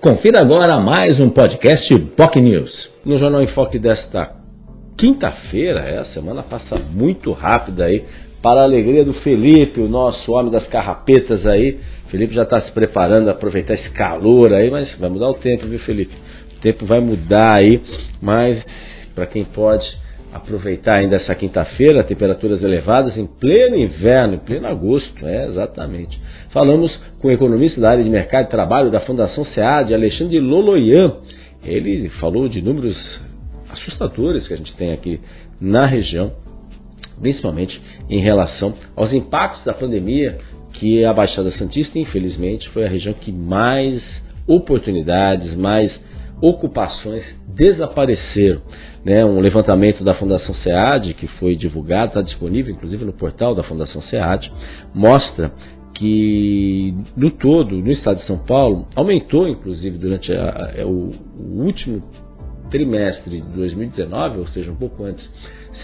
Confira agora mais um podcast POC News. No Jornal em Foque desta quinta-feira, é, a semana passa muito rápida aí, para a alegria do Felipe, o nosso homem das carrapetas aí. Felipe já está se preparando aproveitar esse calor aí, mas vai mudar o tempo, viu, Felipe? O tempo vai mudar aí, mas para quem pode aproveitar ainda essa quinta-feira, temperaturas elevadas em pleno inverno, em pleno agosto, é exatamente. Falamos com o economista da área de mercado e trabalho da Fundação SEAD, Alexandre Loloyan. Ele falou de números assustadores que a gente tem aqui na região, principalmente em relação aos impactos da pandemia, que a Baixada Santista, infelizmente, foi a região que mais oportunidades, mais ocupações desapareceram. Né? Um levantamento da Fundação SEAD, que foi divulgado, está disponível inclusive no portal da Fundação SEAD, mostra que no todo, no estado de São Paulo, aumentou inclusive durante a, a, é o, o último trimestre de 2019, ou seja, um pouco antes,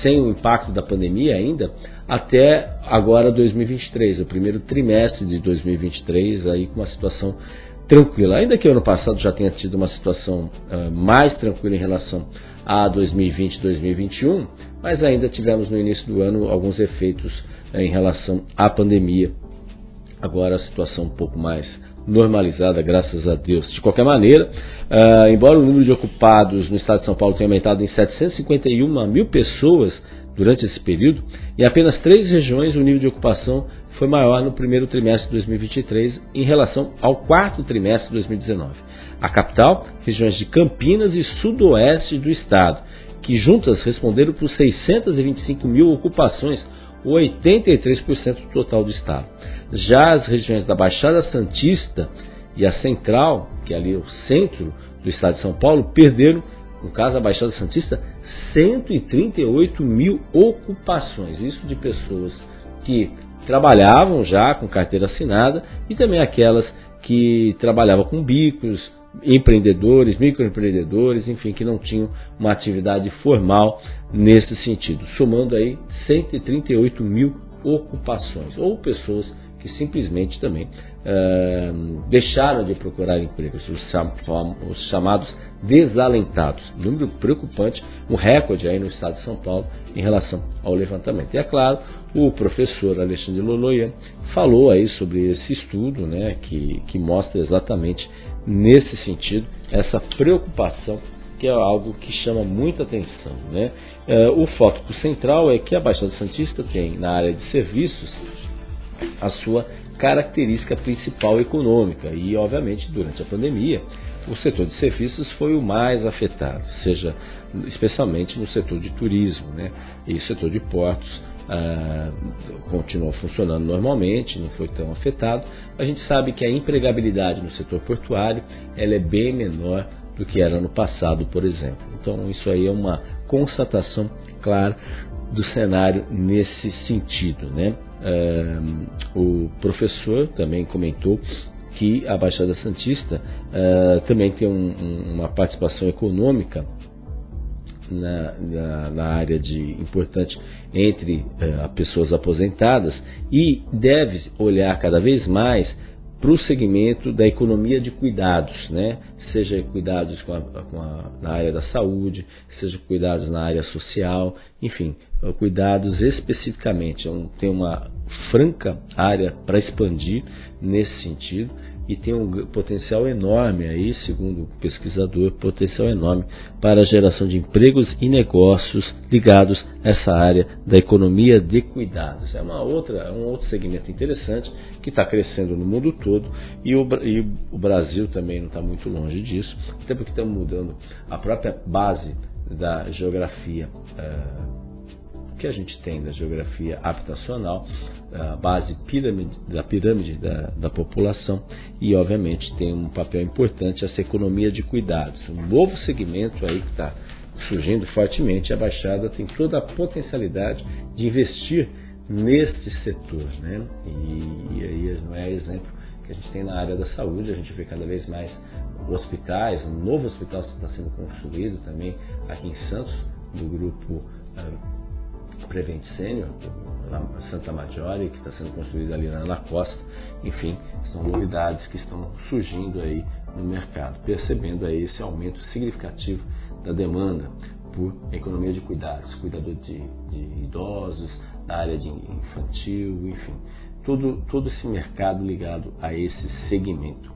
sem o impacto da pandemia ainda, até agora 2023, o primeiro trimestre de 2023, aí com uma situação tranquila. Ainda que o ano passado já tenha tido uma situação uh, mais tranquila em relação a 2020 2021, mas ainda tivemos no início do ano alguns efeitos uh, em relação à pandemia. Agora a situação um pouco mais normalizada, graças a Deus. De qualquer maneira, uh, embora o número de ocupados no estado de São Paulo tenha aumentado em 751 mil pessoas durante esse período, em apenas três regiões o nível de ocupação foi maior no primeiro trimestre de 2023 em relação ao quarto trimestre de 2019. A capital, regiões de Campinas e sudoeste do estado, que juntas responderam por 625 mil ocupações, ou 83% do total do estado. Já as regiões da Baixada Santista e a Central, que é ali o centro do estado de São Paulo, perderam, no caso da Baixada Santista, 138 mil ocupações. Isso de pessoas que trabalhavam já com carteira assinada e também aquelas que trabalhavam com bicos, empreendedores, microempreendedores, enfim, que não tinham uma atividade formal nesse sentido, somando aí 138 mil ocupações ou pessoas que simplesmente também uh, deixaram de procurar empregos, os, chamados desalentados. Número preocupante, um recorde aí no estado de São Paulo em relação ao levantamento. E é claro, o professor Alexandre Loloyan falou aí sobre esse estudo, né, que, que mostra exatamente nesse sentido essa preocupação que é algo que chama muita atenção. Né? Uh, o foco central é que a Baixada Santista tem na área de serviços a sua característica principal econômica e, obviamente, durante a pandemia, o setor de serviços foi o mais afetado, seja especialmente no setor de turismo, né? E o setor de portos ah, continuou funcionando normalmente, não foi tão afetado. A gente sabe que a empregabilidade no setor portuário ela é bem menor do que era no passado, por exemplo. Então isso aí é uma constatação clara do cenário nesse sentido, né? O professor também comentou que a Baixada Santista uh, também tem um, uma participação econômica na, na, na, área de importante entre uh, pessoas aposentadas e deve olhar cada vez mais para o segmento da economia de cuidados, né? seja cuidados com a, com a, na área da saúde, seja cuidados na área social, enfim, cuidados especificamente. É tem uma franca área para expandir nesse sentido e tem um potencial enorme aí, segundo o pesquisador, potencial enorme para a geração de empregos e negócios ligados a essa área da economia de cuidados. É uma outra, um outro segmento interessante que está crescendo no mundo todo e o, e o Brasil também não está muito longe disso, até porque estamos mudando a própria base da geografia. Uh, que a gente tem da geografia habitacional, a base pirâmide, da pirâmide da, da população e, obviamente, tem um papel importante essa economia de cuidados. Um novo segmento aí que está surgindo fortemente, a Baixada tem toda a potencialidade de investir neste setor. Né? E, e aí não é exemplo que a gente tem na área da saúde, a gente vê cada vez mais hospitais, um novo hospital está sendo construído também aqui em Santos, do grupo uh, Prevent Senior, na Santa Maggiore, que está sendo construída ali na Costa. Enfim, são novidades que estão surgindo aí no mercado, percebendo aí esse aumento significativo da demanda por economia de cuidados, cuidador de, de idosos, na área de infantil, enfim, todo, todo esse mercado ligado a esse segmento.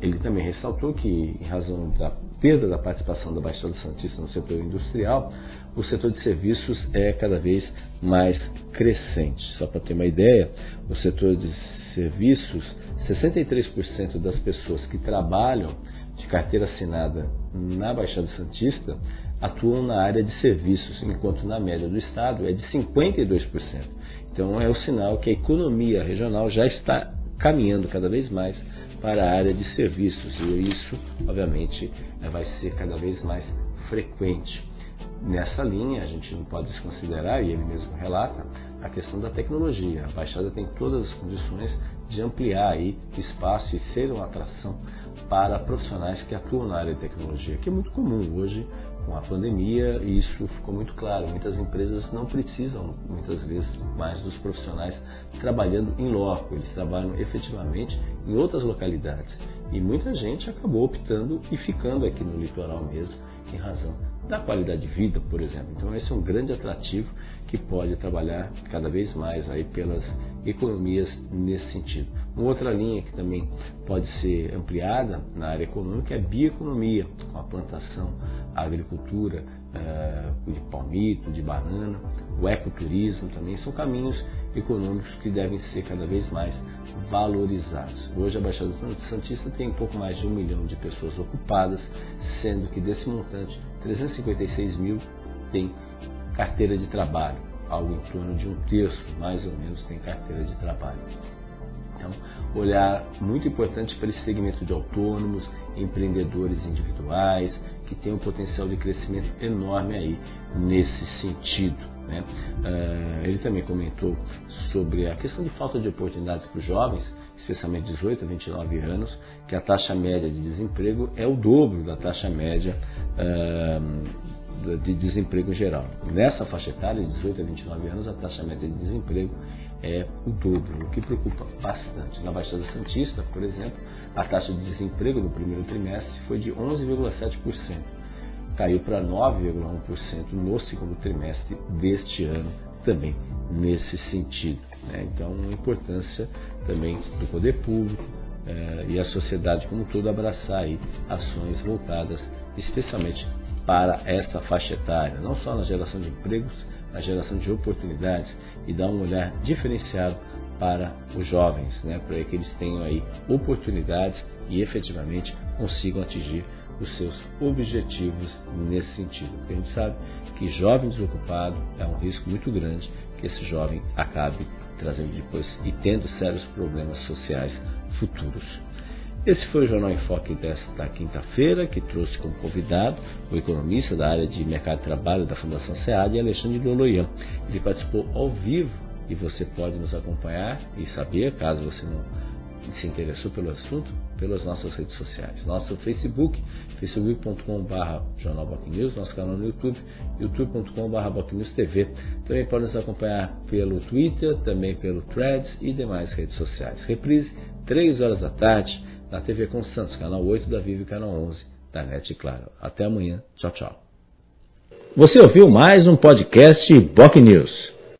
ele também ressaltou que, em razão da perda da participação da Baixada Santista no setor industrial, o setor de serviços é cada vez mais crescente. Só para ter uma ideia, o setor de serviços, 63% das pessoas que trabalham de carteira assinada na Baixada Santista atuam na área de serviços, enquanto na média do estado é de 52%. Então é o sinal que a economia regional já está caminhando cada vez mais para a área de serviços e isso, obviamente, vai ser cada vez mais frequente. Nessa linha, a gente não pode desconsiderar, e ele mesmo relata, a questão da tecnologia. A Baixada tem todas as condições de ampliar aí espaço e ser uma atração para profissionais que atuam na área de tecnologia, que é muito comum hoje com a pandemia e isso ficou muito claro. Muitas empresas não precisam muitas vezes mais dos profissionais trabalhando em loco, eles trabalham efetivamente em outras localidades. E muita gente acabou optando e ficando aqui no litoral mesmo, em razão da qualidade de vida, por exemplo. Então esse é um grande atrativo que pode trabalhar cada vez mais aí pelas economias nesse sentido. Uma outra linha que também pode ser ampliada na área econômica é a bioeconomia, com a plantação, a agricultura uh, de palmito, de banana, o ecoturismo também são caminhos econômicos que devem ser cada vez mais valorizados. Hoje a Baixada Santista tem um pouco mais de um milhão de pessoas ocupadas, sendo que desse montante 356 mil tem carteira de trabalho, algo em torno de um terço, mais ou menos, tem carteira de trabalho. Então, olhar muito importante para esse segmento de autônomos, empreendedores individuais, que tem um potencial de crescimento enorme aí nesse sentido. Né? Uh, ele também comentou sobre a questão de falta de oportunidades para os jovens, especialmente 18 a 29 anos, que a taxa média de desemprego é o dobro da taxa média uh, de desemprego geral. Nessa faixa etária, de 18 a 29 anos, a taxa média de desemprego é o dobro, o que preocupa bastante. Na Baixada Santista, por exemplo, a taxa de desemprego no primeiro trimestre foi de 11,7%. Caiu para 9,1% no segundo trimestre deste ano, também nesse sentido. Né? Então, a importância também do poder público eh, e a sociedade como um todo abraçar aí ações voltadas especialmente para essa faixa etária, não só na geração de empregos, na geração de oportunidades e dar um olhar diferenciado para os jovens, né, para que eles tenham aí oportunidades e efetivamente consigam atingir os seus objetivos nesse sentido. Porque a gente sabe que jovem desocupado é um risco muito grande que esse jovem acabe trazendo depois e tendo sérios problemas sociais futuros. Esse foi o Jornal em Foque desta quinta-feira, que trouxe como convidado o economista da área de mercado de trabalho da Fundação SEAD, Alexandre Loloian. Ele participou ao vivo e você pode nos acompanhar e saber, caso você não se interessou pelo assunto, pelas nossas redes sociais. Nosso Facebook, facebook.com.br Jornal nosso canal no YouTube, youtube.com.br TV. Também pode nos acompanhar pelo Twitter, também pelo Threads e demais redes sociais. Reprise, 3 horas da tarde, na TV com Santos, canal 8 da Vivo e canal 11 da NET Claro. Até amanhã. Tchau, tchau. Você ouviu mais um podcast Boc News.